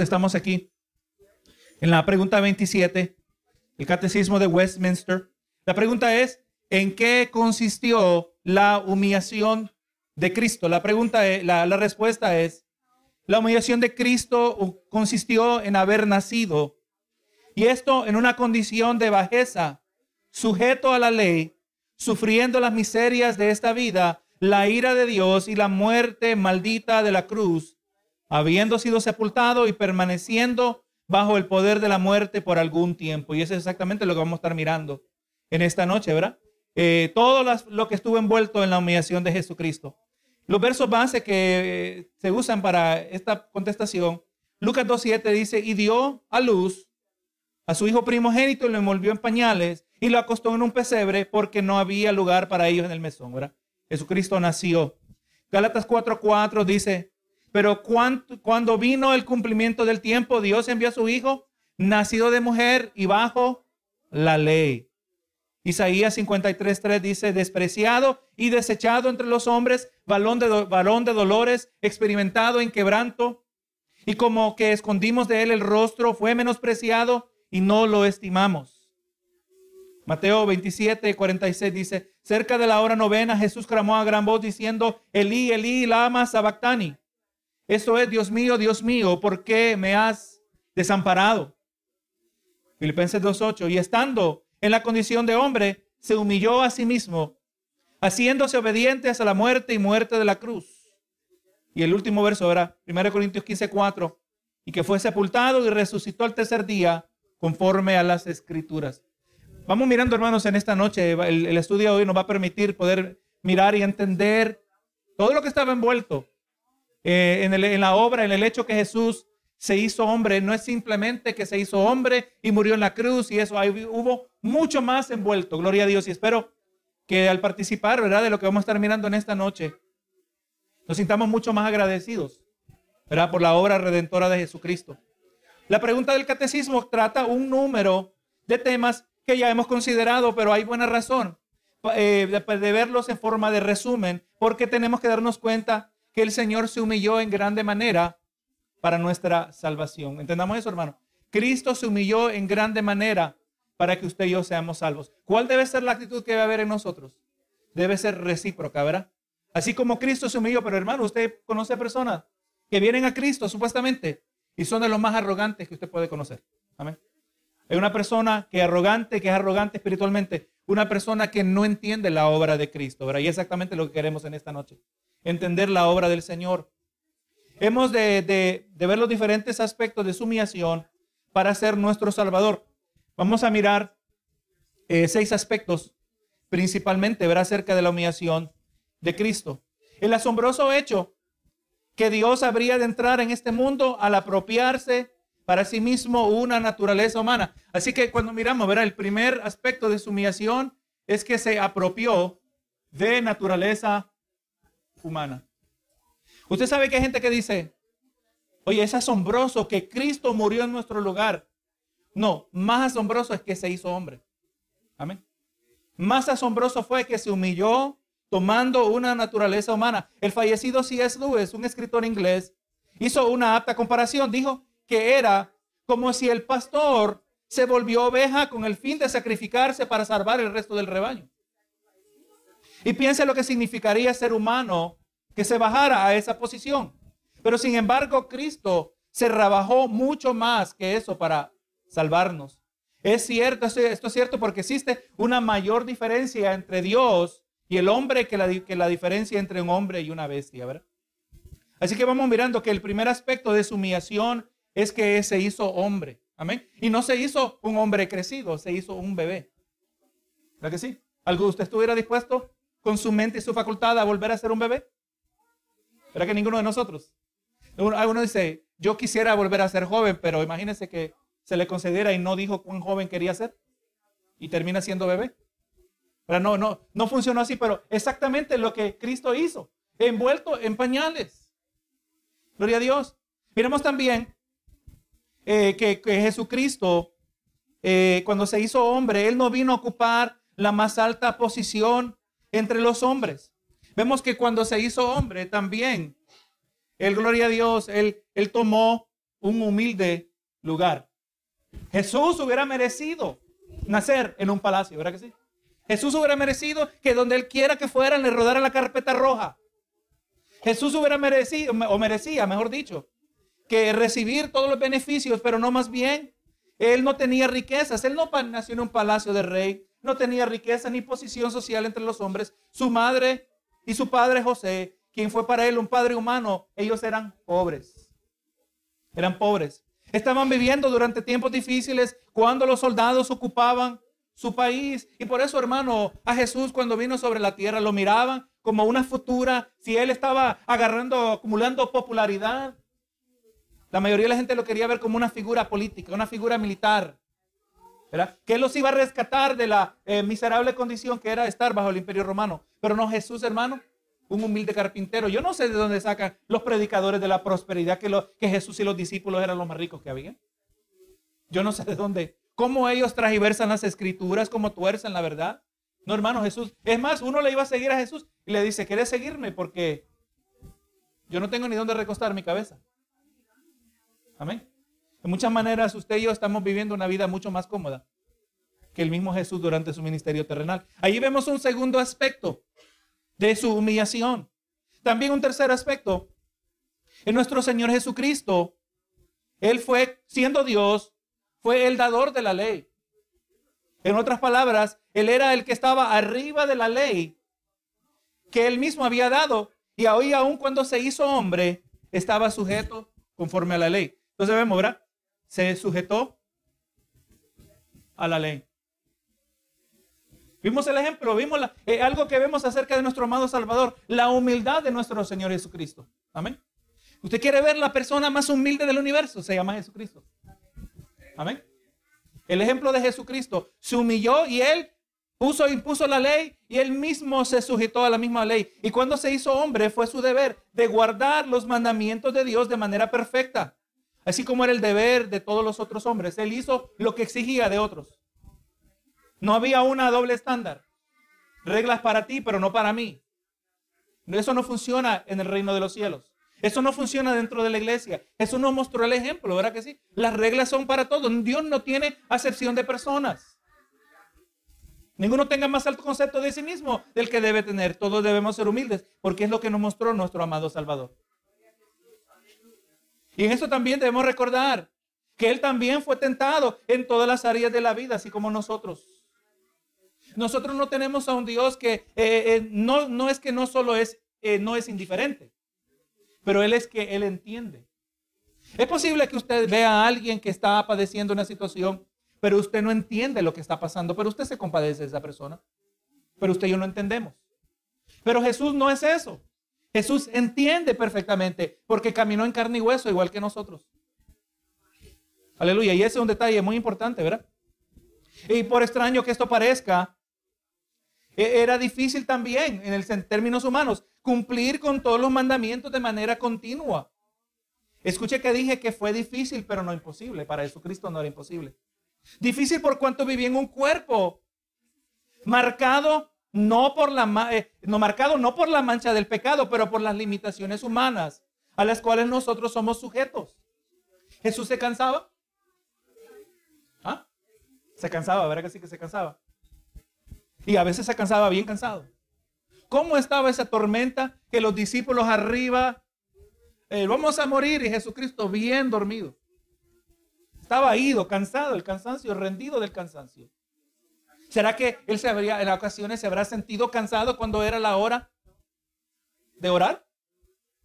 Estamos aquí en la pregunta 27, el catecismo de Westminster. La pregunta es, ¿en qué consistió la humillación de Cristo? La pregunta, la, la respuesta es, la humillación de Cristo consistió en haber nacido y esto en una condición de bajeza, sujeto a la ley, sufriendo las miserias de esta vida, la ira de Dios y la muerte maldita de la cruz habiendo sido sepultado y permaneciendo bajo el poder de la muerte por algún tiempo. Y eso es exactamente lo que vamos a estar mirando en esta noche, ¿verdad? Eh, todo lo que estuvo envuelto en la humillación de Jesucristo. Los versos base que eh, se usan para esta contestación, Lucas 2.7 dice, y dio a luz a su hijo primogénito y lo envolvió en pañales y lo acostó en un pesebre porque no había lugar para ellos en el mesón, ¿verdad? Jesucristo nació. Gálatas 4.4 dice, pero cuando vino el cumplimiento del tiempo, Dios envió a su Hijo, nacido de mujer y bajo la ley. Isaías 53.3 dice, despreciado y desechado entre los hombres, balón de, balón de dolores, experimentado en quebranto, y como que escondimos de él el rostro, fue menospreciado y no lo estimamos. Mateo 27, 46 dice, cerca de la hora novena Jesús clamó a gran voz diciendo, Elí, Elí, lama sabactani, eso es, Dios mío, Dios mío, ¿por qué me has desamparado? Filipenses 2.8. Y estando en la condición de hombre, se humilló a sí mismo, haciéndose obediente hasta la muerte y muerte de la cruz. Y el último verso era 1 Corintios 15.4. Y que fue sepultado y resucitó al tercer día, conforme a las escrituras. Vamos mirando, hermanos, en esta noche. El, el estudio hoy nos va a permitir poder mirar y entender todo lo que estaba envuelto eh, en, la obra, en el hecho que Jesús se hizo hombre, no es simplemente que se hizo hombre y murió en la cruz y eso, hay, hubo mucho más envuelto, gloria a Dios. Y espero que al participar, ¿verdad? De lo que vamos a estar mirando en esta noche, nos sintamos mucho más agradecidos, ¿verdad? Por la obra redentora de Jesucristo. La pregunta del catecismo trata un número de temas que ya hemos considerado, pero hay buena razón eh, de verlos en forma de resumen, porque tenemos que darnos cuenta que el Señor se humilló en grande manera para nuestra salvación. ¿Entendamos eso, hermano? Cristo se humilló en grande manera para que usted y yo seamos salvos. ¿Cuál debe ser la actitud que debe haber en nosotros? Debe ser recíproca, ¿verdad? Así como Cristo se humilló, pero hermano, usted conoce personas que vienen a Cristo supuestamente y son de los más arrogantes que usted puede conocer. Amén. Hay una persona que es arrogante, que es arrogante espiritualmente, una persona que no entiende la obra de Cristo, ¿verdad? Y exactamente lo que queremos en esta noche entender la obra del Señor. Hemos de, ver los diferentes aspectos de su humillación para ser nuestro Salvador. Vamos a mirar eh, seis aspectos, principalmente ver acerca de la humillación de Cristo. El asombroso hecho que Dios habría de entrar en este mundo al apropiarse para sí mismo una naturaleza humana. Así que cuando miramos, verá, el primer aspecto de su humillación es que se apropió de naturaleza humana. Usted sabe que hay gente que dice, oye, es asombroso que Cristo murió en nuestro lugar. No, más asombroso es que se hizo hombre. Amén. Más asombroso fue que se humilló tomando una naturaleza humana. El fallecido C.S. Lewis, un escritor inglés, hizo una apta comparación. Dijo que era como si el pastor se volvió oveja con el fin de sacrificarse para salvar el resto del rebaño. Y piense lo que significaría ser humano que se bajara a esa posición. Pero sin embargo, Cristo se rebajó mucho más que eso para salvarnos. Es cierto, esto es cierto porque existe una mayor diferencia entre Dios y el hombre que la, que la diferencia entre un hombre y una bestia, ¿verdad? Así que vamos mirando que el primer aspecto de su humillación es que se hizo hombre. Amén. Y no se hizo un hombre crecido, se hizo un bebé. ¿Verdad que sí? ¿Algo usted estuviera dispuesto con su mente y su facultad a volver a ser un bebé? ¿Verdad que ninguno de nosotros? Uno dice, yo quisiera volver a ser joven, pero imagínese que se le concediera y no dijo cuán joven quería ser y termina siendo bebé. Pero no, no, no funcionó así, pero exactamente lo que Cristo hizo, envuelto en pañales. Gloria a Dios. Miremos también eh, que, Jesucristo, eh, cuando se hizo hombre, Él no vino a ocupar la más alta posición entre los hombres. Vemos que cuando se hizo hombre también, el gloria a Dios, él, él tomó un humilde lugar. Jesús hubiera merecido nacer en un palacio, ¿verdad que sí? Jesús hubiera merecido que donde él quiera que fuera le rodara la carpeta roja. Jesús hubiera merecido, o merecía, mejor dicho, que recibir todos los beneficios, pero no más bien. Él no tenía riquezas, él no nació en un palacio de rey, no tenía riqueza ni posición social entre los hombres. Su madre y su padre José, quien fue para él un padre humano, ellos eran pobres. Eran pobres. Estaban viviendo durante tiempos difíciles cuando los soldados ocupaban su país. Y por eso, hermano, a Jesús cuando vino sobre la tierra lo miraban como una futura, si él estaba agarrando, acumulando popularidad. La mayoría de la gente lo quería ver como una figura política, una figura militar. ¿Verdad? Que los iba a rescatar de la eh, miserable condición que era estar bajo el imperio romano. Pero no Jesús, hermano, un humilde carpintero. Yo no sé de dónde sacan los predicadores de la prosperidad que, Jesús y los discípulos eran los más ricos que había. Yo no sé de dónde cómo ellos tragiversan las escrituras, cómo tuercen la verdad. No, hermano Jesús. Es más, uno le iba a seguir a Jesús y le dice, ¿quieres seguirme? Porque yo no tengo ni dónde recostar mi cabeza. Amén. De muchas maneras, usted y yo estamos viviendo una vida mucho más cómoda que el mismo Jesús durante su ministerio terrenal. Ahí vemos un segundo aspecto de su humillación. También un tercer aspecto. En nuestro Señor Jesucristo, Él fue, siendo Dios, fue el dador de la ley. En otras palabras, él era el que estaba arriba de la ley que él mismo había dado. Y hoy, aún cuando se hizo hombre, estaba sujeto conforme a la ley. Entonces vemos, ¿verdad? Se sujetó a la ley. Vimos el ejemplo, vimos eh, algo que vemos acerca de nuestro amado Salvador, la humildad de nuestro Señor Jesucristo. Amén. Usted quiere ver la persona más humilde del universo, se llama Jesucristo. Amén. El ejemplo de Jesucristo se humilló y él puso impuso la ley y él mismo se sujetó a la misma ley. Y cuando se hizo hombre fue su deber de guardar los mandamientos de Dios de manera perfecta. Así como era el deber de todos los otros hombres. Él hizo lo que exigía de otros. No había una doble estándar. Reglas para ti, pero no para mí. Eso no funciona en el reino de los cielos. Eso no funciona dentro de la iglesia. Eso nos mostró el ejemplo, ¿verdad que sí? Las reglas son para todos. Dios no tiene acepción de personas. Ninguno tenga más alto concepto de sí mismo del que debe tener. Todos debemos ser humildes, porque es lo que nos mostró nuestro amado Salvador. Y en eso también debemos recordar que Él también fue tentado en todas las áreas de la vida, así como nosotros. Nosotros no tenemos a un Dios que eh, eh, no, no es que no solo es, eh, no es indiferente pero Él es que Él entiende. Es posible que usted vea a alguien que está padeciendo una situación, pero usted no entiende lo que está pasando, pero usted se compadece de esa persona. Pero usted y yo no entendemos. Pero Jesús no es eso. Jesús entiende perfectamente porque caminó en carne y hueso igual que nosotros. Aleluya. Y ese es un detalle muy importante, ¿verdad? Y por extraño que esto parezca, e-, era difícil también en, términos humanos cumplir con todos los mandamientos de manera continua. Escuche que dije que fue difícil, pero no imposible. Para Jesucristo no era imposible. Difícil por cuanto vivía en un cuerpo marcado no por la eh, no marcado no por la mancha del pecado, pero por las limitaciones humanas a las cuales nosotros somos sujetos. Jesús se cansaba. ¿Ah? Se cansaba, ¿verdad que sí que se cansaba? Y a veces se cansaba bien cansado. ¿Cómo estaba esa tormenta que los discípulos arriba, eh, vamos a morir y Jesucristo bien dormido? Estaba ido, cansado, el cansancio, rendido del cansancio. ¿Será que él se habría, en ocasiones se habrá sentido cansado cuando era la hora de orar?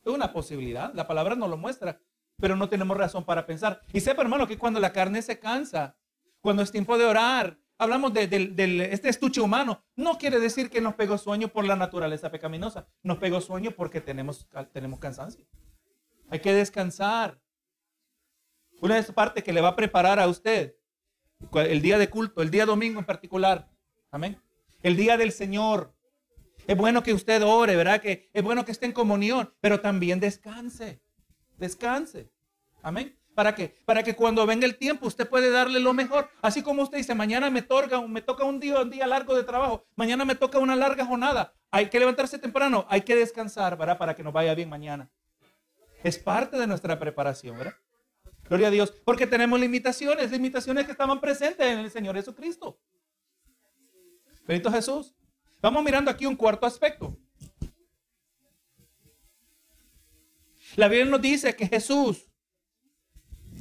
Es una posibilidad, la palabra no lo muestra, pero no tenemos razón para pensar. Y sepa, hermano, que cuando la carne se cansa, cuando es tiempo de orar, hablamos de, este estuche humano, no quiere decir que nos pegó sueño por la naturaleza pecaminosa. Nos pegó sueño porque tenemos, tenemos cansancio. Hay que descansar. Una de esas partes que le va a preparar a usted el día de culto, el día domingo en particular. Amén. El día del Señor. Es bueno que usted ore, ¿verdad? Que es bueno que esté en comunión, pero también descanse. Descanse. Amén. ¿Para qué? Para que cuando venga el tiempo usted puede darle lo mejor. Así como usted dice, mañana me toca, me toca un día, un día largo de trabajo, mañana me toca una larga jornada. Hay que levantarse temprano, hay que descansar, ¿verdad? Para que nos vaya bien mañana. Es parte de nuestra preparación, ¿verdad? Gloria a Dios. Porque tenemos limitaciones, limitaciones que estaban presentes en el Señor Jesucristo. Bendito Jesús. Vamos mirando aquí un cuarto aspecto. La Biblia nos dice que Jesús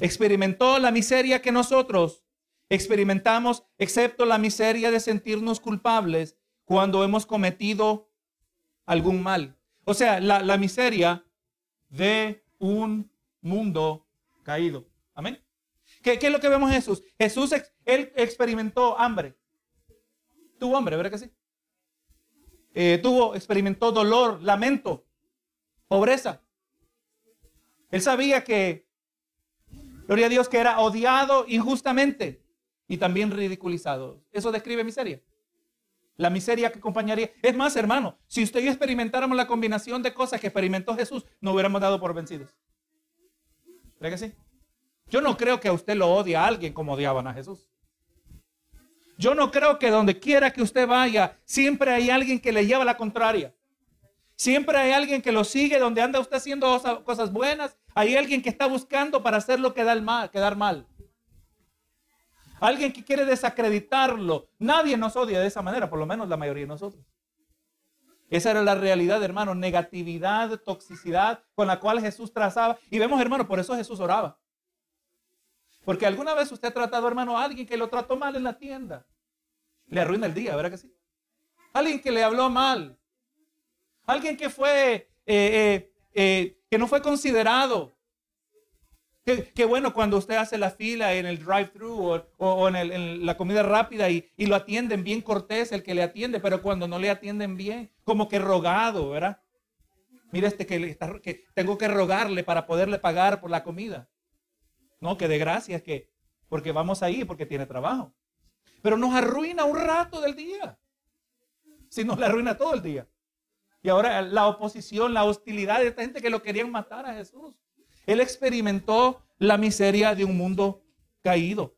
experimentó la miseria que nosotros experimentamos, excepto la miseria de sentirnos culpables cuando hemos cometido algún mal. O sea, la, miseria de un mundo caído. Amén. ¿Qué, es lo que vemos en Jesús? Jesús, él experimentó hambre. Tuvo hambre, ¿verdad que sí? Eh, tuvo, experimentó dolor, lamento, pobreza. Él sabía que, gloria a Dios, que era odiado injustamente y también ridiculizado. Eso describe miseria. La miseria que acompañaría. Es más, hermano, si usted y experimentáramos la combinación de cosas que experimentó Jesús, no hubiéramos dado por vencidos. ¿Verdad que sí? Yo no creo que a usted lo odie a alguien como odiaban a Jesús. Yo no creo que donde quiera que usted vaya, siempre hay alguien que le lleva la contraria. Siempre hay alguien que lo sigue donde anda usted haciendo cosas buenas. Hay alguien que está buscando para hacer lo mal, quedar mal. Alguien que quiere desacreditarlo. Nadie nos odia de esa manera, por lo menos la mayoría de nosotros. Esa era la realidad, hermano, negatividad, toxicidad con la cual Jesús trazaba. Y vemos, hermano, por eso Jesús oraba. Porque alguna vez usted ha tratado, hermano, a alguien que lo trató mal en la tienda. Le arruina el día, ¿verdad que sí? Alguien que le habló mal. Alguien que fue, eh, eh, eh, que no fue considerado. Que, bueno cuando usted hace la fila en el drive-thru o, en, la comida rápida y, lo atienden bien cortés el que le atiende, pero cuando no le atienden bien, como que rogado, ¿verdad? Mira este que, que tengo que rogarle para poderle pagar por la comida. No, que de gracias que, porque vamos ahí, porque tiene trabajo. Pero nos arruina un rato del día. Si nos le arruina todo el día. Y ahora la oposición, la hostilidad de esta gente que lo querían matar a Jesús. Él experimentó la miseria de un mundo caído.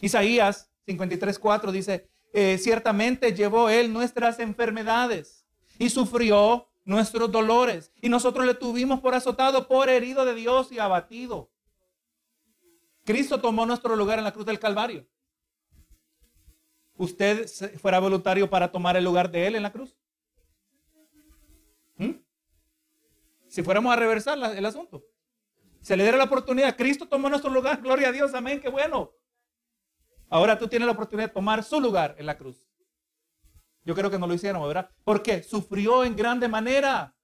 Isaías 53:4 dice, eh, ciertamente llevó él nuestras enfermedades y sufrió nuestros dolores. Y nosotros le tuvimos por azotado, por herido de Dios y abatido. Cristo tomó nuestro lugar en la cruz del Calvario. ¿Usted fuera voluntario para tomar el lugar de Él en la cruz? Si fuéramos a reversar el asunto. Se le diera la oportunidad. Cristo tomó nuestro lugar. Gloria a Dios. Amén. Qué bueno. Ahora tú tienes la oportunidad de tomar su lugar en la cruz. Yo creo que no lo hicieron, ¿verdad? Porque sufrió en grande manera.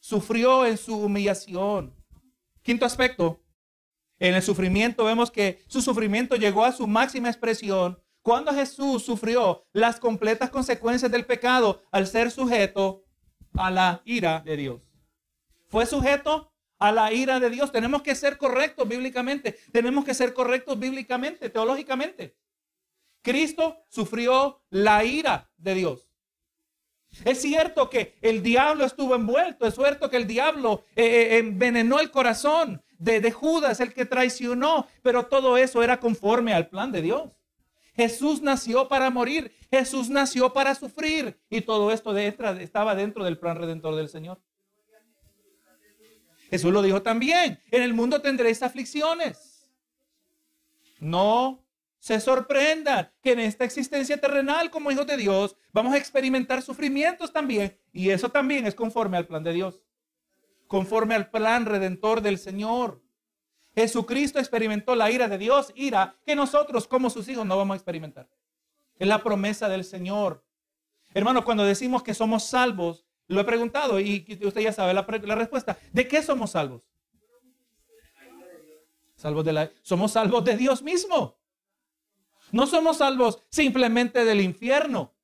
Sufrió en su humillación. Quinto aspecto. En el sufrimiento vemos que su sufrimiento llegó a su máxima expresión cuando Jesús sufrió las completas consecuencias del pecado al ser sujeto a la ira de Dios fue sujeto a la ira de Dios. Tenemos que ser correctos bíblicamente. Tenemos que ser correctos bíblicamente, teológicamente. Cristo sufrió la ira de Dios. Es cierto que el diablo estuvo envuelto, es cierto que el diablo eh, eh, envenenó el corazón de, de Judas, el que traicionó, pero todo eso era conforme al plan de Dios. Jesús nació para morir, Jesús nació para sufrir y todo esto estaba dentro del plan redentor del Señor. Jesús lo dijo también, en el mundo tendréis aflicciones. No se sorprendan que en esta existencia terrenal como hijos de Dios vamos a experimentar sufrimientos también. Y eso también es conforme al plan de Dios, conforme al plan redentor del Señor. Jesucristo experimentó la ira de Dios, ira que nosotros como sus hijos no vamos a experimentar. Es la promesa del Señor. Hermano, cuando decimos que somos salvos, lo he preguntado y usted ya sabe la, respuesta. ¿De qué somos salvos? Salvos de la, somos salvos de Dios mismo. No somos salvos simplemente del infierno.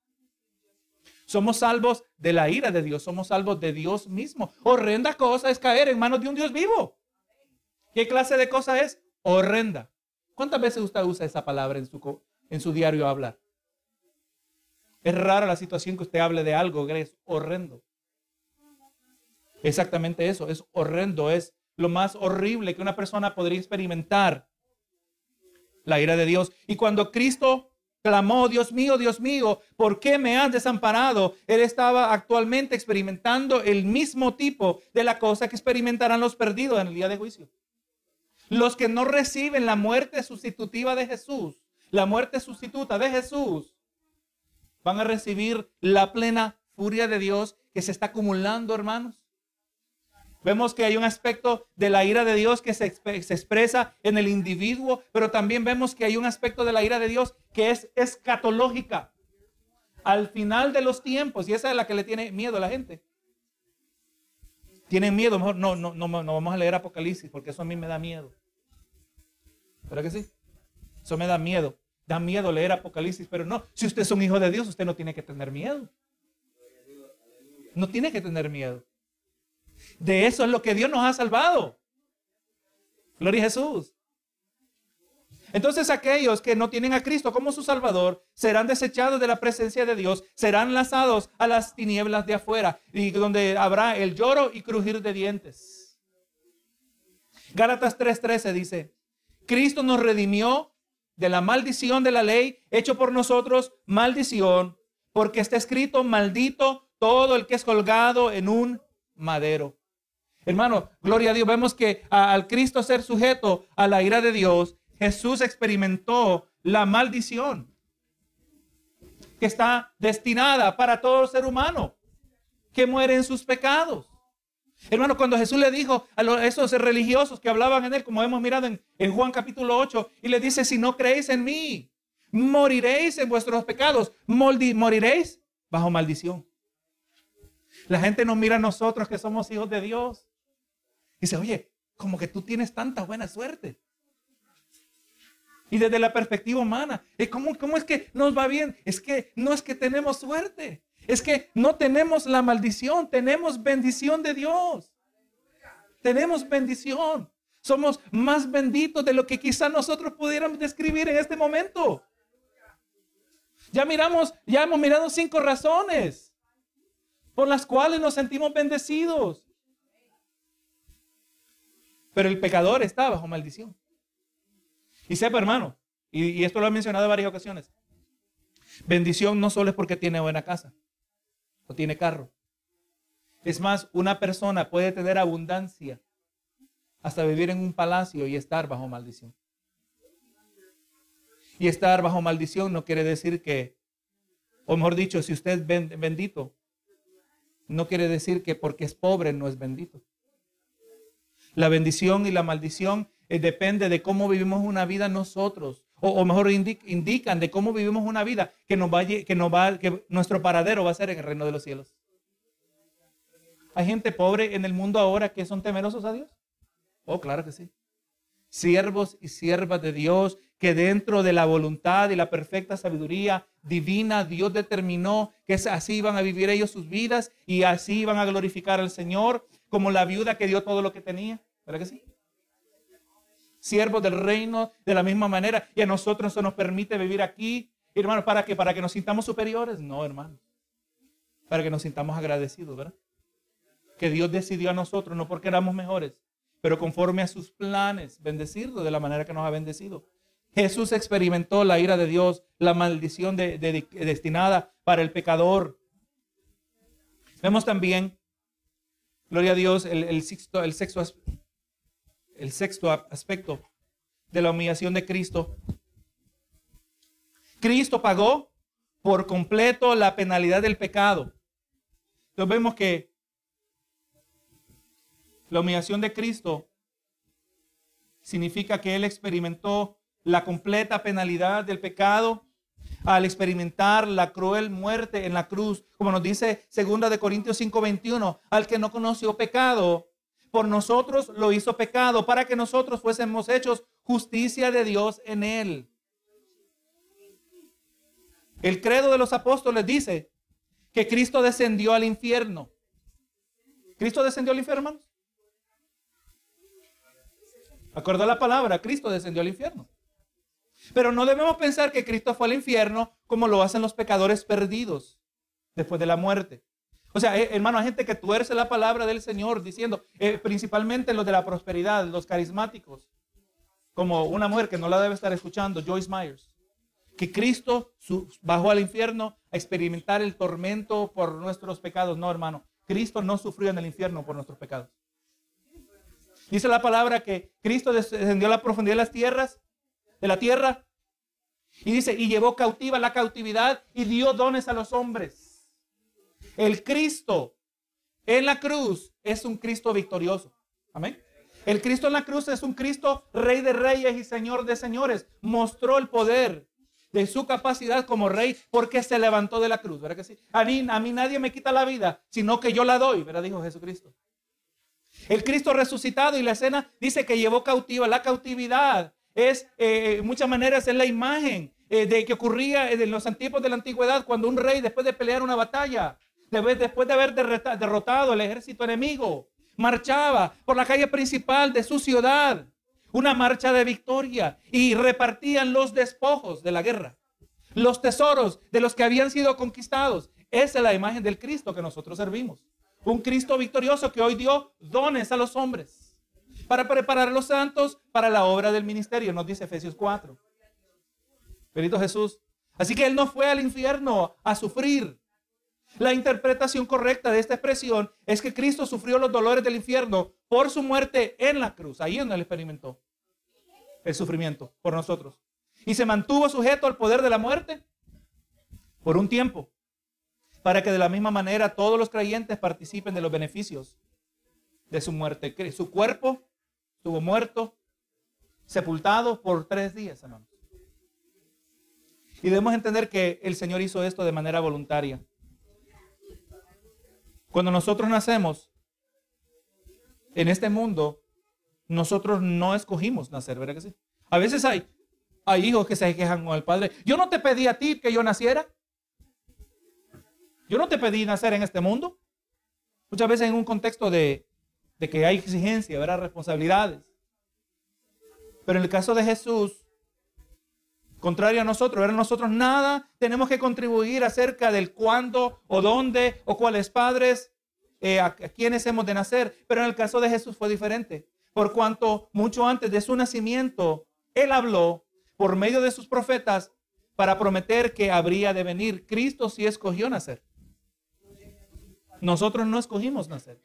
Somos salvos de la ira de Dios. Somos salvos de Dios mismo. Horrenda cosa es caer en manos de un Dios vivo. ¿Qué clase de cosa es? Horrenda. ¿Cuántas veces usted usa esa palabra en su, en su diario hablar? Es rara la situación que usted hable de algo que es horrendo. Exactamente eso, es horrendo, es lo más horrible que una persona podría experimentar. La ira de Dios. Y cuando Cristo clamó, Dios mío, Dios mío, ¿por qué me has desamparado? Él estaba actualmente experimentando el mismo tipo de la cosa que experimentarán los perdidos en el día de juicio. Los que no reciben la muerte sustitutiva de Jesús, la muerte sustituta de Jesús, van a recibir la plena furia de Dios que se está acumulando, hermanos. Vemos que hay un aspecto de la ira de Dios que se, expresa en el individuo, pero también vemos que hay un aspecto de la ira de Dios que es escatológica. Al final de los tiempos, y esa es la que le tiene miedo a la gente. Tienen miedo, mejor no, no, no, no vamos a leer Apocalipsis porque eso a mí me da miedo. ¿Verdad que sí? Eso me da miedo. Da miedo leer Apocalipsis, pero no. Si usted es un hijo de Dios, usted no tiene que tener miedo. No tiene que tener miedo. De eso es lo que Dios nos ha salvado. Gloria a Jesús. Entonces aquellos que no tienen a Cristo como su Salvador serán desechados de la presencia de Dios, serán lanzados a las tinieblas de afuera, y donde habrá el lloro y crujir de dientes. Gálatas 3:13 dice, Cristo nos redimió de la maldición de la ley, hecho por nosotros maldición, porque está escrito, maldito todo el que es colgado en un madero. Hermano, gloria a Dios. Vemos que al Cristo ser sujeto a la ira de Dios, Jesús experimentó la maldición que está destinada para todo ser humano que muere en sus pecados. Hermano, cuando Jesús le dijo a esos religiosos que hablaban en él, como hemos mirado en, en Juan capítulo 8, y le dice, si no creéis en mí, moriréis en vuestros pecados, moriréis bajo maldición. La gente nos mira a nosotros que somos hijos de Dios. Dice, oye, como que tú tienes tanta buena suerte. Y desde la perspectiva humana, ¿cómo, ¿cómo es que nos va bien? Es que no es que tenemos suerte. Es que no tenemos la maldición, tenemos bendición de Dios. Tenemos bendición. Somos más benditos de lo que quizá nosotros pudiéramos describir en este momento. Ya miramos, ya hemos mirado cinco razones por las cuales nos sentimos bendecidos. Pero el pecador está bajo maldición. Y sepa, hermano, y, esto lo he mencionado en varias ocasiones, bendición no solo es porque tiene buena casa o tiene carro. Es más, una persona puede tener abundancia hasta vivir en un palacio y estar bajo maldición. Y estar bajo maldición no quiere decir que, o mejor dicho, si usted es bendito, no quiere decir que porque es pobre no es bendito. La bendición y la maldición eh, depende de cómo vivimos una vida nosotros. O, mejor indican de cómo vivimos una vida que nos va, que nos va, que nuestro paradero va a ser en el reino de los cielos. Hay gente pobre en el mundo ahora que son temerosos a Dios. Oh, claro que sí. Siervos y siervas de Dios que dentro de la voluntad y la perfecta sabiduría divina, Dios determinó que así iban a vivir ellos sus vidas y así iban a glorificar al Señor, como la viuda que dio todo lo que tenía. ¿Verdad que sí? Siervos del reino de la misma manera. Y a nosotros eso nos permite vivir aquí. Hermano, ¿para qué? ¿Para que nos sintamos superiores? No, hermano. Para que nos sintamos agradecidos, ¿verdad? Que Dios decidió a nosotros, no porque éramos mejores, pero conforme a sus planes, bendecirlo de la manera que nos ha bendecido. Jesús experimentó la ira de Dios, la maldición destinada para el pecador. Vemos también, gloria a Dios, el, sexto, el, sexto, el sexto aspecto de la humillación de Cristo. Cristo pagó por completo la penalidad del pecado. Entonces vemos que la humillación de Cristo significa que Él experimentó la completa penalidad del pecado al experimentar la cruel muerte en la cruz, como nos dice 2 de Corintios 5:21, al que no conoció pecado, por nosotros lo hizo pecado para que nosotros fuésemos hechos justicia de Dios en él. El credo de los apóstoles dice que Cristo descendió al infierno. ¿Cristo descendió al infierno, hermanos? Acordó la palabra, Cristo descendió al infierno. Pero no debemos pensar que Cristo fue al infierno como lo hacen los pecadores perdidos después de la muerte. O sea, eh, hermano, hay gente que tuerce la palabra del Señor diciendo, eh, principalmente los de la prosperidad, los carismáticos, como una mujer que no la debe estar escuchando, Joyce Myers, que Cristo bajó al infierno a experimentar el tormento por nuestros pecados. No, hermano, Cristo no sufrió en el infierno por nuestros pecados. Dice la palabra que Cristo descendió a la profundidad de las tierras, de la tierra, y dice, y llevó cautiva la cautividad y dio dones a los hombres. El Cristo en la cruz es un Cristo victorioso. Amén. El Cristo en la cruz es un Cristo rey de reyes y señor de señores. Mostró el poder de su capacidad como rey porque se levantó de la cruz. ¿Verdad que sí? A mí, a mí nadie me quita la vida, sino que yo la doy, ¿verdad? Dijo Jesucristo. El Cristo resucitado y la escena dice que llevó cautiva. La cautividad es, eh, en muchas maneras, es la imagen eh, de que ocurría en los antiguos de la antigüedad cuando un rey, después de pelear una batalla, después de haber derrotado el ejército enemigo, marchaba por la calle principal de su ciudad una marcha de victoria y repartían los despojos de la guerra, los tesoros de los que habían sido conquistados. Esa es la imagen del Cristo que nosotros servimos. Un Cristo victorioso que hoy dio dones a los hombres para preparar a los santos para la obra del ministerio, nos dice Efesios 4. Bendito Jesús. Así que Él no fue al infierno a sufrir. La interpretación correcta de esta expresión es que Cristo sufrió los dolores del infierno por su muerte en la cruz. Ahí donde Él experimentó el sufrimiento por nosotros. Y se mantuvo sujeto al poder de la muerte por un tiempo, para que de la misma manera todos los creyentes participen de los beneficios de su muerte. Su cuerpo estuvo muerto, sepultado por tres días, hermanos. Y debemos entender que el Señor hizo esto de manera voluntaria. Cuando nosotros nacemos en este mundo, nosotros no escogimos nacer, ¿verdad que sí? A veces hay, hay hijos que se quejan con el padre. Yo no te pedí a ti que yo naciera. Yo no te pedí nacer en este mundo. Muchas veces en un contexto de, de que hay exigencia, ¿verdad? Responsabilidades. Pero en el caso de Jesús, contrario a nosotros, era nosotros nada tenemos que contribuir acerca del cuándo o dónde o cuáles padres, eh, a, a quienes hemos de nacer. Pero en el caso de Jesús fue diferente por cuanto mucho antes de su nacimiento, Él habló por medio de sus profetas para prometer que habría de venir. Cristo sí escogió nacer. Nosotros no escogimos nacer.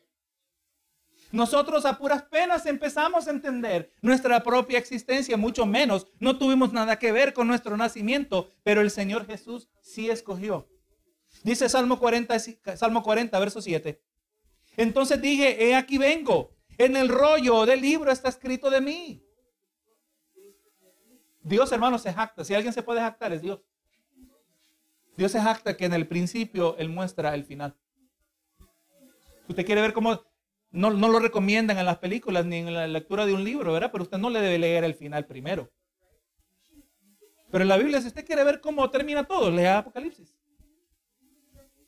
Nosotros a puras penas empezamos a entender nuestra propia existencia, mucho menos. No tuvimos nada que ver con nuestro nacimiento, pero el Señor Jesús sí escogió. Dice Salmo 40, Salmo 40, verso 7. Entonces dije, he aquí vengo. En el rollo del libro está escrito de mí. Dios, hermano, se jacta. Si alguien se puede jactar, es Dios. Dios se jacta que en el principio Él muestra el final. Usted quiere ver cómo no, no, lo recomiendan en las películas ni en la lectura de un libro, ¿verdad? Pero usted no le debe leer el final primero. Pero en la Biblia, si usted quiere ver cómo termina todo, lea Apocalipsis.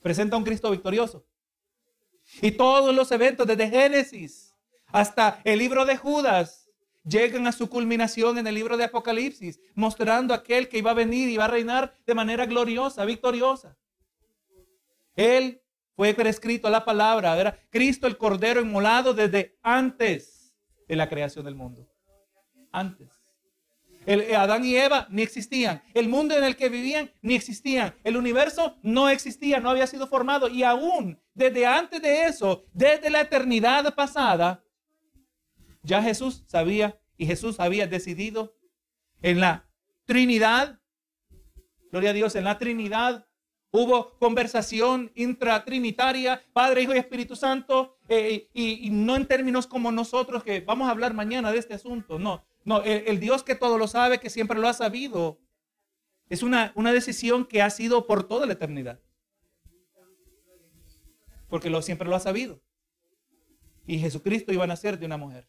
Presenta a un Cristo victorioso. Y todos los eventos desde Génesis hasta el libro de Judas llegan a su culminación en el libro de Apocalipsis, mostrando aquel que iba a venir y va a reinar de manera gloriosa, victoriosa. Él fue prescrito la palabra, era Cristo el Cordero inmolado desde antes de la creación del mundo. Antes. Eh, Adán y Eva ni existían. El mundo en el que vivían ni existían. El universo no existía, no había sido formado. Y aún desde antes de eso, desde la eternidad pasada, ya Jesús sabía y Jesús había decidido en la Trinidad. Gloria a Dios, en la Trinidad hubo conversación intratrinitaria, Padre, Hijo y Espíritu Santo, eh, y, no en términos como nosotros que vamos a hablar mañana de este asunto. No, no, el, Dios que todo lo sabe, que siempre lo ha sabido, es una, una decisión que ha sido por toda la eternidad. Porque lo, siempre lo ha sabido. Y Jesucristo iba a nacer de una mujer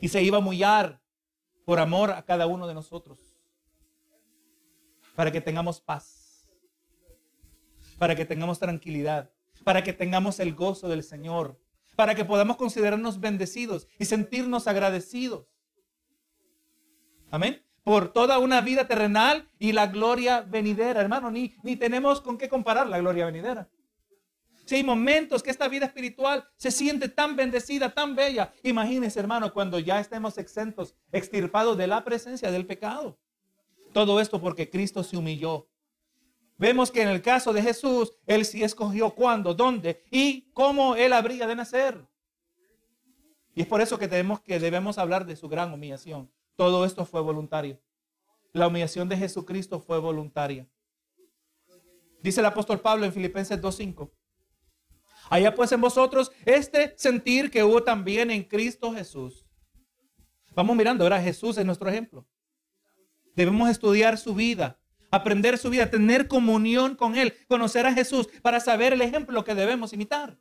y se iba a mullar por amor a cada uno de nosotros. Para que tengamos paz. Para que tengamos tranquilidad. Para que tengamos el gozo del Señor. Para que podamos considerarnos bendecidos y sentirnos agradecidos. Amén. Por toda una vida terrenal y la gloria venidera, hermano. Ni, ni tenemos con qué comparar la gloria venidera. Si hay momentos que esta vida espiritual se siente tan bendecida, tan bella, imagínense, hermano, cuando ya estemos exentos, extirpados de la presencia del pecado. Todo esto porque Cristo se humilló. Vemos que en el caso de Jesús, Él sí escogió cuándo, dónde y cómo Él habría de nacer. Y es por eso que, tenemos, que debemos hablar de su gran humillación. Todo esto fue voluntario. La humillación de Jesucristo fue voluntaria. Dice el apóstol Pablo en Filipenses 2.5. Allá pues en vosotros este sentir que hubo también en Cristo Jesús. Vamos mirando, ahora Jesús es nuestro ejemplo. Debemos estudiar su vida, aprender su vida, tener comunión con Él, conocer a Jesús para saber el ejemplo que debemos imitar.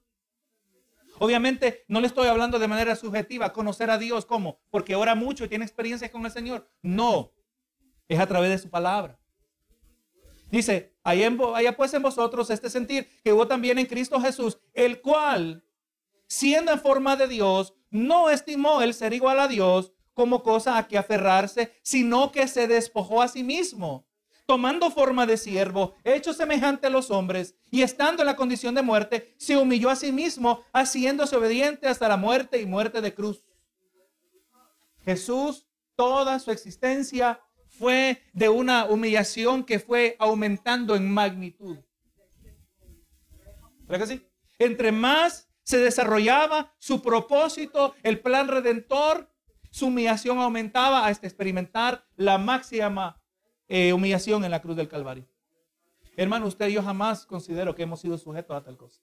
Obviamente no le estoy hablando de manera subjetiva, conocer a Dios como, porque ora mucho tiene experiencias con el Señor. No, es a través de su palabra. Dice, allá, pues en vosotros este sentir que hubo también en Cristo Jesús, el cual, siendo en forma de Dios, no estimó el ser igual a Dios como cosa a que aferrarse, sino que se despojó a sí mismo tomando forma de siervo, hecho semejante a los hombres, y estando en la condición de muerte, se humilló a sí mismo, haciéndose obediente hasta la muerte y muerte de cruz. Jesús, toda su existencia fue de una humillación que fue aumentando en magnitud. ¿Verdad que sí? Entre más se desarrollaba su propósito, el plan redentor, su humillación aumentaba hasta experimentar la máxima eh, humillación en la cruz del Calvario. Hermano, usted y yo jamás considero que hemos sido sujetos a tal cosa.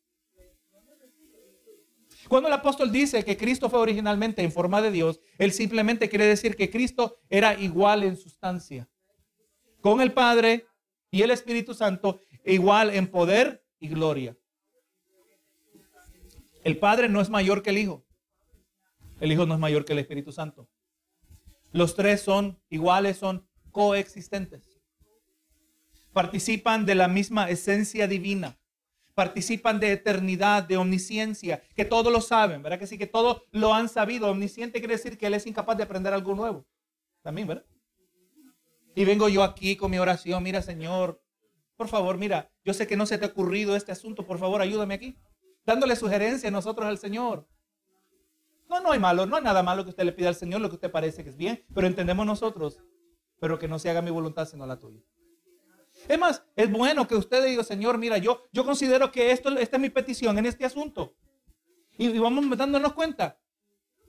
Cuando el apóstol dice que Cristo fue originalmente en forma de Dios, él simplemente quiere decir que Cristo era igual en sustancia. Con el Padre y el Espíritu Santo, igual en poder y gloria. El Padre no es mayor que el Hijo. El Hijo no es mayor que el Espíritu Santo. Los tres son iguales, son coexistentes. Participan de la misma esencia divina. Participan de eternidad, de omnisciencia, que todos lo saben, ¿verdad? Que sí, que todos lo han sabido. Omnisciente quiere decir que Él es incapaz de aprender algo nuevo. También, ¿verdad? Y vengo yo aquí con mi oración, mira Señor, por favor, mira, yo sé que no se te ha ocurrido este asunto, por favor, ayúdame aquí. Dándole sugerencia a nosotros al Señor. No, no hay malo, no hay nada malo que usted le pida al Señor lo que usted parece que es bien, pero entendemos nosotros pero que no se haga mi voluntad sino la tuya. Es más, es bueno que usted diga, Señor, mira, yo, yo considero que esto, esta es mi petición en este asunto. Y, y vamos dándonos cuenta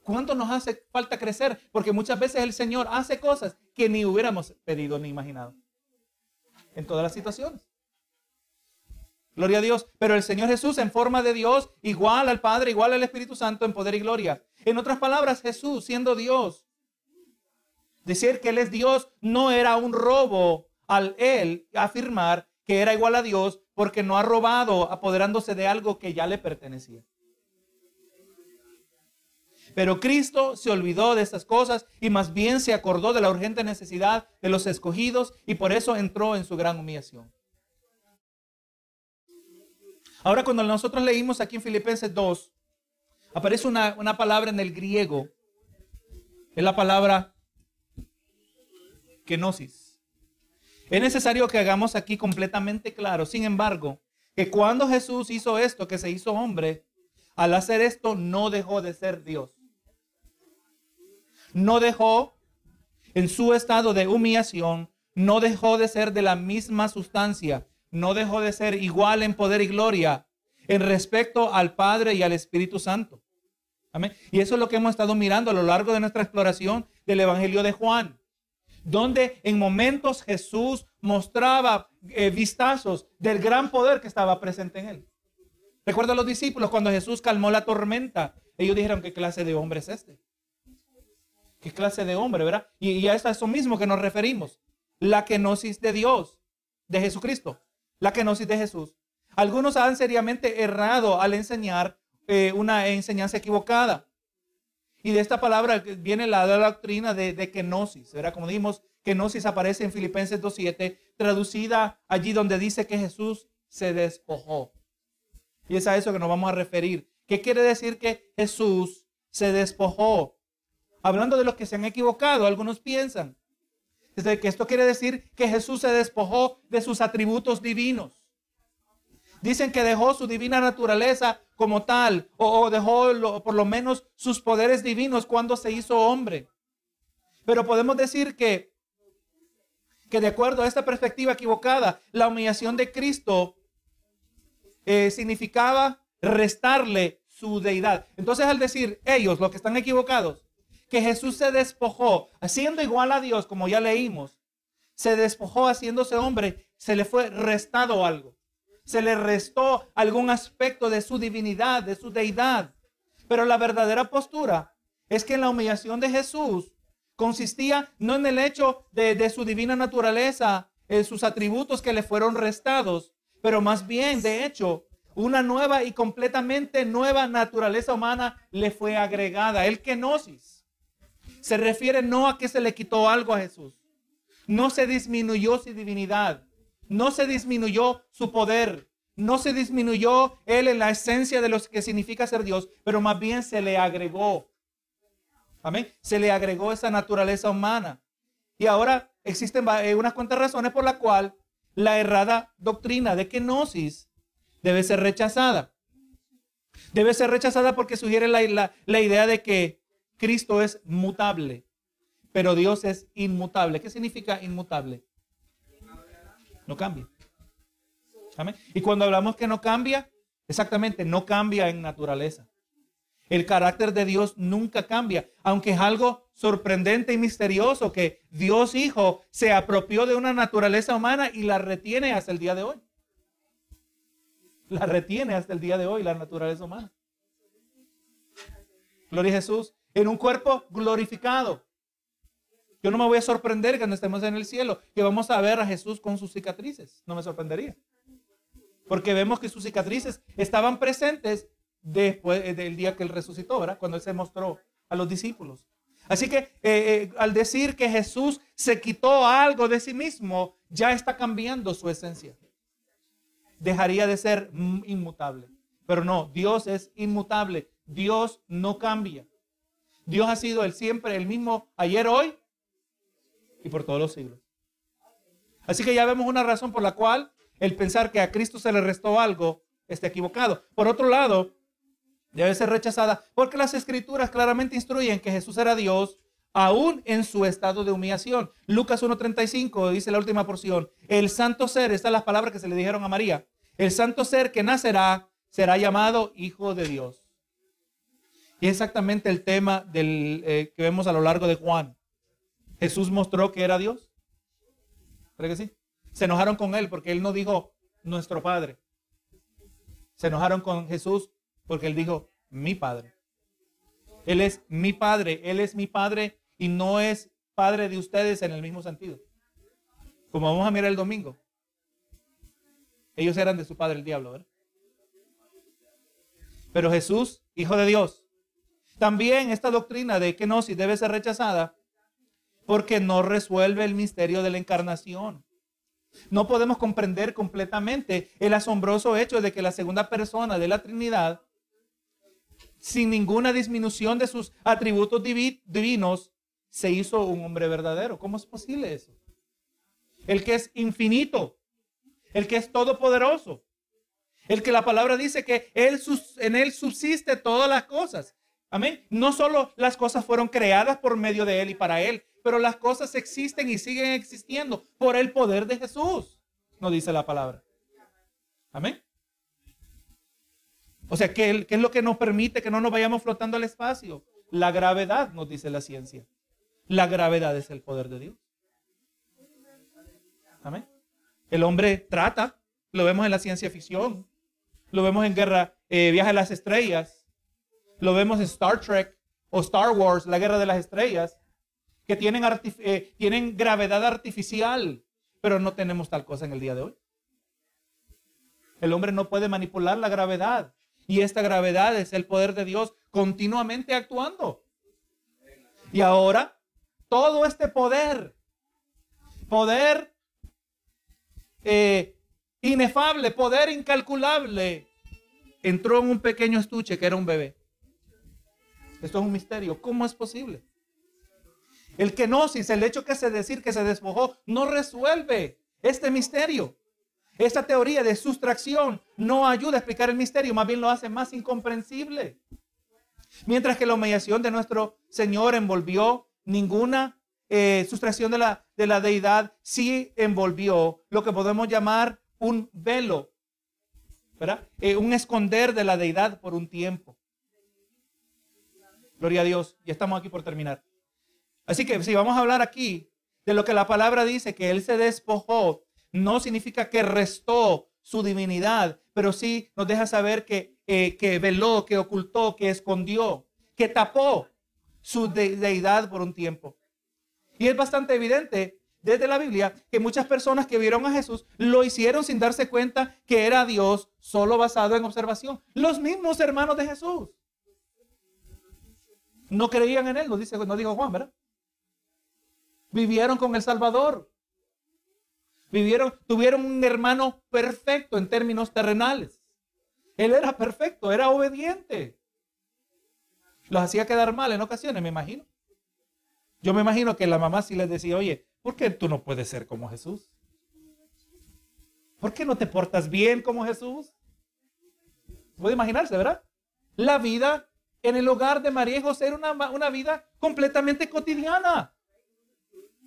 cuánto nos hace falta crecer, porque muchas veces el Señor hace cosas que ni hubiéramos pedido ni imaginado. En todas las situaciones. Gloria a Dios. Pero el Señor Jesús en forma de Dios, igual al Padre, igual al Espíritu Santo en poder y gloria. En otras palabras, Jesús siendo Dios, Decir que Él es Dios no era un robo al Él afirmar que era igual a Dios porque no ha robado apoderándose de algo que ya le pertenecía. Pero Cristo se olvidó de estas cosas y más bien se acordó de la urgente necesidad de los escogidos y por eso entró en su gran humillación. Ahora cuando nosotros leímos aquí en Filipenses 2, aparece una, una palabra en el griego. Es la palabra kenosis. Es necesario que hagamos aquí completamente claro, sin embargo, que cuando Jesús hizo esto, que se hizo hombre, al hacer esto no dejó de ser Dios. No dejó en su estado de humillación, no dejó de ser de la misma sustancia, no dejó de ser igual en poder y gloria en respecto al Padre y al Espíritu Santo. Amén. Y eso es lo que hemos estado mirando a lo largo de nuestra exploración del Evangelio de Juan donde en momentos Jesús mostraba eh, vistazos del gran poder que estaba presente en él. Recuerda a los discípulos cuando Jesús calmó la tormenta. Ellos dijeron, ¿qué clase de hombre es este? ¿Qué clase de hombre, verdad? Y, a eso mismo que nos referimos. La kenosis de Dios, de Jesucristo. La kenosis de Jesús. Algunos han seriamente errado al enseñar eh, una enseñanza equivocada. Y de esta palabra viene la, doctrina de, de kenosis, ¿verdad? Como dijimos, kenosis aparece en Filipenses 2.7, traducida allí donde dice que Jesús se despojó. Y es a eso que nos vamos a referir. ¿Qué quiere decir que Jesús se despojó? Hablando de los que se han equivocado, algunos piensan que esto quiere decir que Jesús se despojó de sus atributos divinos. Dicen que dejó su divina naturaleza como tal, o, dejó por lo menos sus poderes divinos cuando se hizo hombre. Pero podemos decir que, que de acuerdo a esta perspectiva equivocada, la humillación de Cristo eh, significaba restarle su deidad. Entonces al decir ellos, los que están equivocados, que Jesús se despojó, haciendo igual a Dios, como ya leímos, se despojó haciéndose hombre, se le fue restado algo. Se le restó algún aspecto de su divinidad, de su deidad. Pero la verdadera postura es que la humillación de Jesús consistía no en el hecho de, su divina naturaleza, en sus atributos que le fueron restados, pero más bien, de hecho, una nueva y completamente nueva naturaleza humana le fue agregada, el kenosis. Se refiere no a que se le quitó algo a Jesús, no se disminuyó su divinidad, no se disminuyó su poder, no se disminuyó él en la esencia de lo que significa ser Dios, pero más bien se le agregó. Amén. Se le agregó esa naturaleza humana. Y ahora existen eh, unas cuantas razones por la cual la errada doctrina de kenosis debe ser rechazada. Debe ser rechazada porque sugiere la, la idea de que Cristo es mutable, pero Dios es inmutable. ¿Qué significa inmutable? No cambia. Y cuando hablamos que no cambia, exactamente, no cambia en naturaleza. El carácter de Dios nunca cambia, aunque es algo sorprendente y misterioso que Dios Hijo se apropió de una naturaleza humana y la retiene hasta el día de hoy. La retiene hasta el día de hoy la naturaleza humana. Gloria a Jesús. En un cuerpo glorificado. Yo no me voy a sorprender cuando estemos en el cielo, que vamos a ver a Jesús con sus cicatrices. No me sorprendería. Porque vemos que sus cicatrices estaban presentes después eh, del día que él resucitó, ¿verdad? Cuando él se mostró a los discípulos. Así que eh, eh, al decir que Jesús se quitó algo de sí mismo, ya está cambiando su esencia. Dejaría de ser inmutable. Pero no, Dios es inmutable. Dios no cambia. Dios ha sido el siempre el mismo ayer, hoy y por todos los siglos. Así que ya vemos una razón por la cual el pensar que a Cristo se le restó algo está equivocado. Por otro lado, debe ser rechazada porque las escrituras claramente instruyen que Jesús era Dios aún en su estado de humillación. Lucas 1.35 dice la última porción, el santo ser, estas las palabras que se le dijeron a María, el santo ser que nacerá será llamado Hijo de Dios. Y exactamente el tema del, eh, que vemos a lo largo de Juan. Jesús mostró que era Dios. ¿Cree que sí? Se enojaron con él porque él no dijo nuestro Padre. Se enojaron con Jesús porque él dijo mi Padre. Él es mi Padre, Él es mi Padre y no es Padre de ustedes en el mismo sentido. Como vamos a mirar el domingo. Ellos eran de su padre el diablo, ¿verdad? Pero Jesús, Hijo de Dios. También esta doctrina de que no, si debe ser rechazada porque no resuelve el misterio de la encarnación. No podemos comprender completamente el asombroso hecho de que la segunda persona de la Trinidad, sin ninguna disminución de sus atributos divinos, se hizo un hombre verdadero. ¿Cómo es posible eso? El que es infinito, el que es todopoderoso, el que la palabra dice que en él subsiste todas las cosas. Amén. No solo las cosas fueron creadas por medio de él y para él, pero las cosas existen y siguen existiendo por el poder de Jesús, nos dice la palabra. Amén. O sea, ¿qué, es lo que nos permite que no nos vayamos flotando al espacio? La gravedad, nos dice la ciencia. La gravedad es el poder de Dios. Amén. El hombre trata, lo vemos en la ciencia ficción, lo vemos en Guerra, eh, Viaje a las Estrellas, lo vemos en Star Trek o Star Wars, la Guerra de las Estrellas que tienen, eh, tienen gravedad artificial, pero no tenemos tal cosa en el día de hoy. El hombre no puede manipular la gravedad y esta gravedad es el poder de Dios continuamente actuando. Y ahora, todo este poder, poder eh, inefable, poder incalculable, entró en un pequeño estuche que era un bebé. Esto es un misterio. ¿Cómo es posible? El kenosis, el hecho que se decir que se despojó, no resuelve este misterio. Esta teoría de sustracción no ayuda a explicar el misterio, más bien lo hace más incomprensible. Mientras que la humillación de nuestro Señor envolvió ninguna eh, sustracción de la, de la deidad, sí envolvió lo que podemos llamar un velo, ¿verdad? Eh, un esconder de la deidad por un tiempo. Gloria a Dios. Ya estamos aquí por terminar. Así que si vamos a hablar aquí de lo que la palabra dice, que Él se despojó, no significa que restó su divinidad, pero sí nos deja saber que, eh, que veló, que ocultó, que escondió, que tapó su deidad por un tiempo. Y es bastante evidente desde la Biblia que muchas personas que vieron a Jesús lo hicieron sin darse cuenta que era Dios solo basado en observación. Los mismos hermanos de Jesús no creían en él, dice, no dijo Juan, ¿verdad? Vivieron con el Salvador. Vivieron, tuvieron un hermano perfecto en términos terrenales. Él era perfecto, era obediente. Los hacía quedar mal en ocasiones, me imagino. Yo me imagino que la mamá sí les decía, oye, ¿por qué tú no puedes ser como Jesús? ¿Por qué no te portas bien como Jesús? Puede imaginarse, ¿verdad? La vida en el hogar de María y José era una, una vida completamente cotidiana.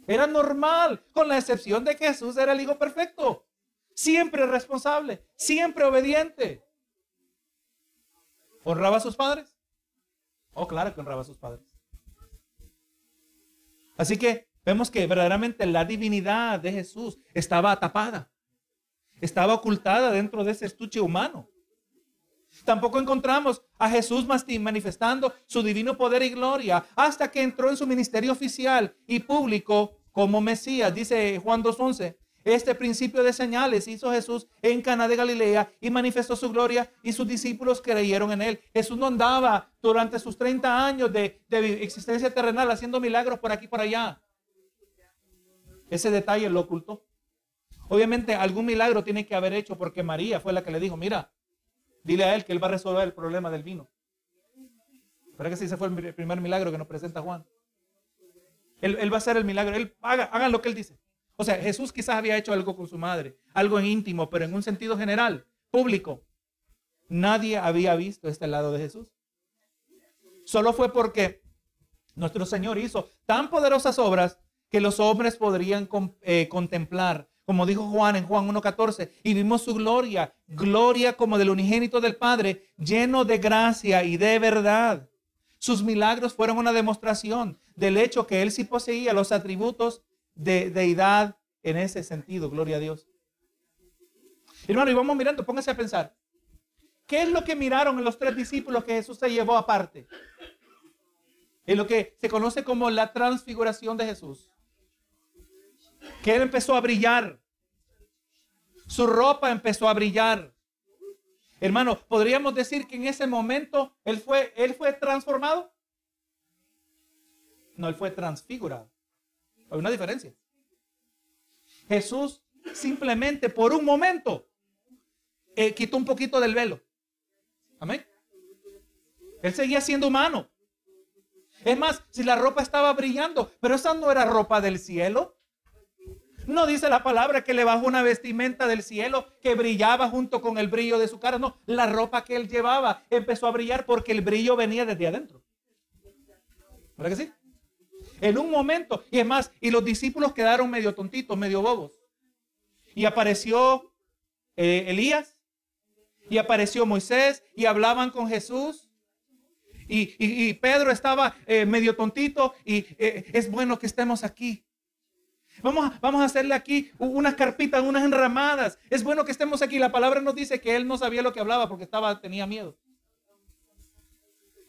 Era normal, con la excepción de que Jesús era el hijo perfecto. Siempre responsable, siempre obediente. ¿Honraba a sus padres? Oh, claro que honraba a sus padres. Así que vemos que verdaderamente la divinidad de Jesús estaba tapada, estaba ocultada dentro de ese estuche humano. Tampoco encontramos a Jesús manifestando su divino poder y gloria hasta que entró en su ministerio oficial y público como Mesías. Dice Juan 2.11. Este principio de señales hizo Jesús en Cana de Galilea y manifestó su gloria y sus discípulos creyeron en él. Jesús no andaba durante sus 30 años de, existencia terrenal haciendo milagros por aquí y por allá. Ese detalle lo ocultó. Obviamente algún milagro tiene que haber hecho porque María fue la que le dijo, mira, dile a él que él va a resolver el problema del vino. ¿Para que sí, ese fue el primer milagro que nos presenta Juan. Él, va a hacer el milagro, él haga, hagan lo que él dice. O sea, Jesús quizás había hecho algo con su madre, algo en íntimo, pero en un sentido general, público. Nadie había visto este lado de Jesús. Solo fue porque nuestro Señor hizo tan poderosas obras que los hombres podrían eh, contemplar. Como dijo Juan en Juan 1.14, y vimos su gloria, gloria como del unigénito del Padre, lleno de gracia y de verdad. Sus milagros fueron una demostración del hecho que Él sí poseía los atributos de deidad en ese sentido, gloria a Dios. Hermano, y vamos mirando, póngase a pensar. ¿Qué es lo que miraron los tres discípulos que Jesús se llevó aparte? En lo que se conoce como la transfiguración de Jesús. Que Él empezó a brillar. Su ropa empezó a brillar. Hermano, podríamos decir que en ese momento Él fue, él fue transformado. No, Él fue transfigurado. Hay una diferencia. Jesús simplemente por un momento eh, quitó un poquito del velo. Amén. Él seguía siendo humano. Es más, si la ropa estaba brillando, pero esa no era ropa del cielo. No dice la palabra que le bajó una vestimenta del cielo que brillaba junto con el brillo de su cara. No, la ropa que él llevaba empezó a brillar porque el brillo venía desde adentro. ¿Verdad que sí? En un momento. Y es más, y los discípulos quedaron medio tontitos, medio bobos. Y apareció eh, Elías. Y apareció Moisés. Y hablaban con Jesús. Y, Pedro estaba eh, medio tontito. Y eh, es bueno que estemos aquí. Vamos a, vamos a hacerle aquí unas carpitas, unas enramadas. Es bueno que estemos aquí. La palabra nos dice que él no sabía lo que hablaba porque estaba, tenía miedo.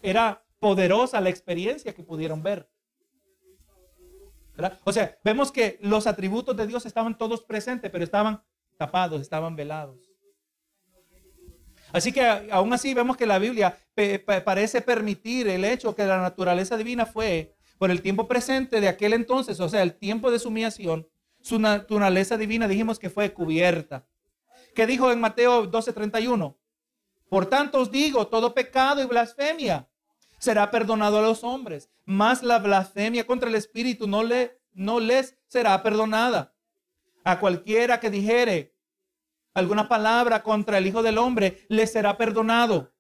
Era poderosa la experiencia que pudieron ver. O sea, vemos que los atributos de Dios estaban todos presentes, pero estaban tapados, estaban velados. Así que aún así vemos que la Biblia parece permitir el hecho que la naturaleza divina fue por el tiempo presente de aquel entonces, o sea, el tiempo de su humillación, su naturaleza divina dijimos que fue cubierta. ¿Qué dijo en Mateo 12:31? Por tanto os digo, todo pecado y blasfemia será perdonado a los hombres, mas la blasfemia contra el Espíritu no, le, no les será perdonada. A cualquiera que dijere alguna palabra contra el Hijo del Hombre, le será perdonado.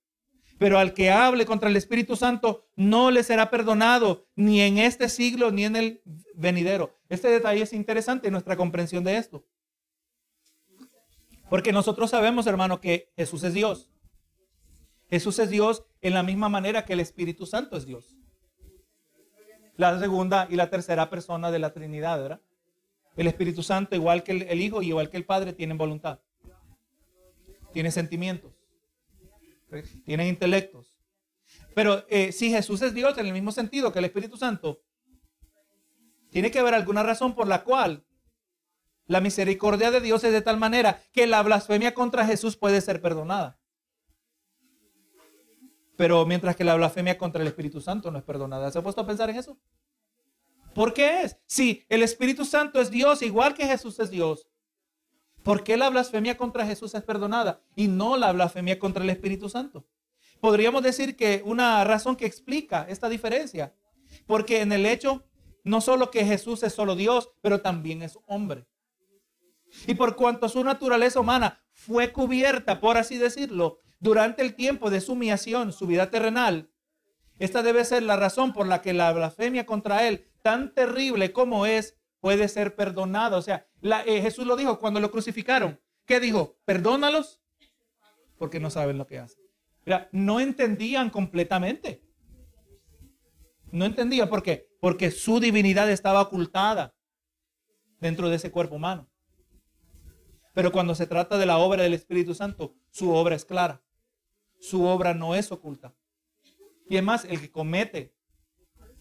Pero al que hable contra el Espíritu Santo, no le será perdonado, ni en este siglo, ni en el venidero. Este detalle es interesante en nuestra comprensión de esto. Porque nosotros sabemos, hermano, que Jesús es Dios. Jesús es Dios en la misma manera que el Espíritu Santo es Dios. la segunda y la tercera persona de la Trinidad, ¿verdad? El Espíritu Santo, igual que el, Hijo y igual que el Padre, tienen voluntad. Tienen sentimientos. Tienen intelectos. Pero eh, si Jesús es Dios en el mismo sentido que el Espíritu Santo, tiene que haber alguna razón por la cual la misericordia de Dios es de tal manera que la blasfemia contra Jesús puede ser perdonada. Pero mientras que la blasfemia contra el Espíritu Santo no es perdonada. ¿Se ha puesto a pensar en eso? ¿Por qué es? Si el Espíritu Santo es Dios, igual que Jesús es Dios, ¿por qué la blasfemia contra Jesús es perdonada y no la blasfemia contra el Espíritu Santo? Podríamos decir que una razón que explica esta diferencia, porque en el hecho no solo que Jesús es solo Dios, pero también es hombre. Y por cuanto su naturaleza humana fue cubierta, por así decirlo, durante el tiempo de su humillación, su vida terrenal, esta debe ser la razón por la que la blasfemia contra él, tan terrible como es, puede ser perdonada. O sea, eh, Jesús lo dijo cuando lo crucificaron. ¿Qué dijo? Perdónalos porque no saben lo que hacen. No entendían completamente. No entendía por qué. Porque su divinidad estaba ocultada dentro de ese cuerpo humano. Pero cuando se trata de la obra del Espíritu Santo, su obra es clara. Su obra no es oculta. Y además, el que comete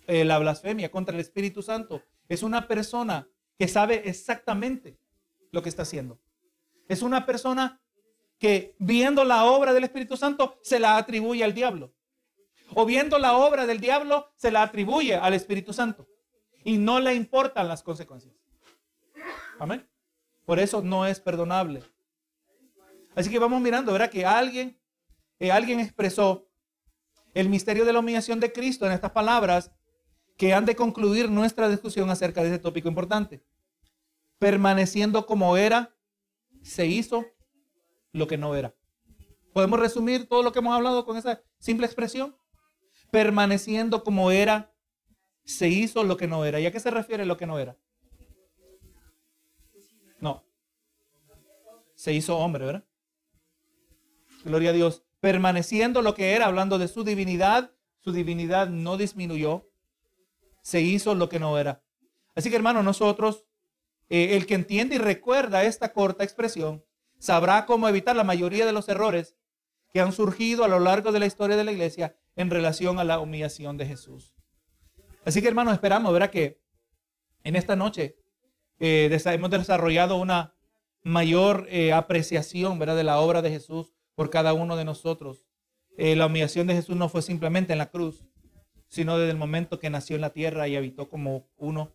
eh, la blasfemia contra el Espíritu Santo es una persona que sabe exactamente lo que está haciendo. Es una persona que viendo la obra del Espíritu Santo se la atribuye al diablo. O viendo la obra del diablo se la atribuye al Espíritu Santo. Y no le importan las consecuencias. Amén. Por eso no es perdonable. Así que vamos mirando, ¿verdad? Que alguien, eh, alguien expresó el misterio de la humillación de Cristo en estas palabras que han de concluir nuestra discusión acerca de ese tópico importante. Permaneciendo como era, se hizo lo que no era. ¿Podemos resumir todo lo que hemos hablado con esa simple expresión? Permaneciendo como era, se hizo lo que no era. ¿Y a qué se refiere lo que no era? No. Se hizo hombre, ¿verdad? Gloria a Dios. Permaneciendo lo que era, hablando de su divinidad, su divinidad no disminuyó. Se hizo lo que no era. Así que hermano, nosotros, eh, el que entiende y recuerda esta corta expresión, sabrá cómo evitar la mayoría de los errores que han surgido a lo largo de la historia de la iglesia en relación a la humillación de Jesús. Así que hermano, esperamos, ¿verdad? Que en esta noche eh, hemos desarrollado una mayor eh, apreciación ¿verdad? de la obra de Jesús por cada uno de nosotros. Eh, la humillación de Jesús no fue simplemente en la cruz, sino desde el momento que nació en la tierra y habitó como uno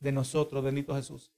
de nosotros, bendito Jesús.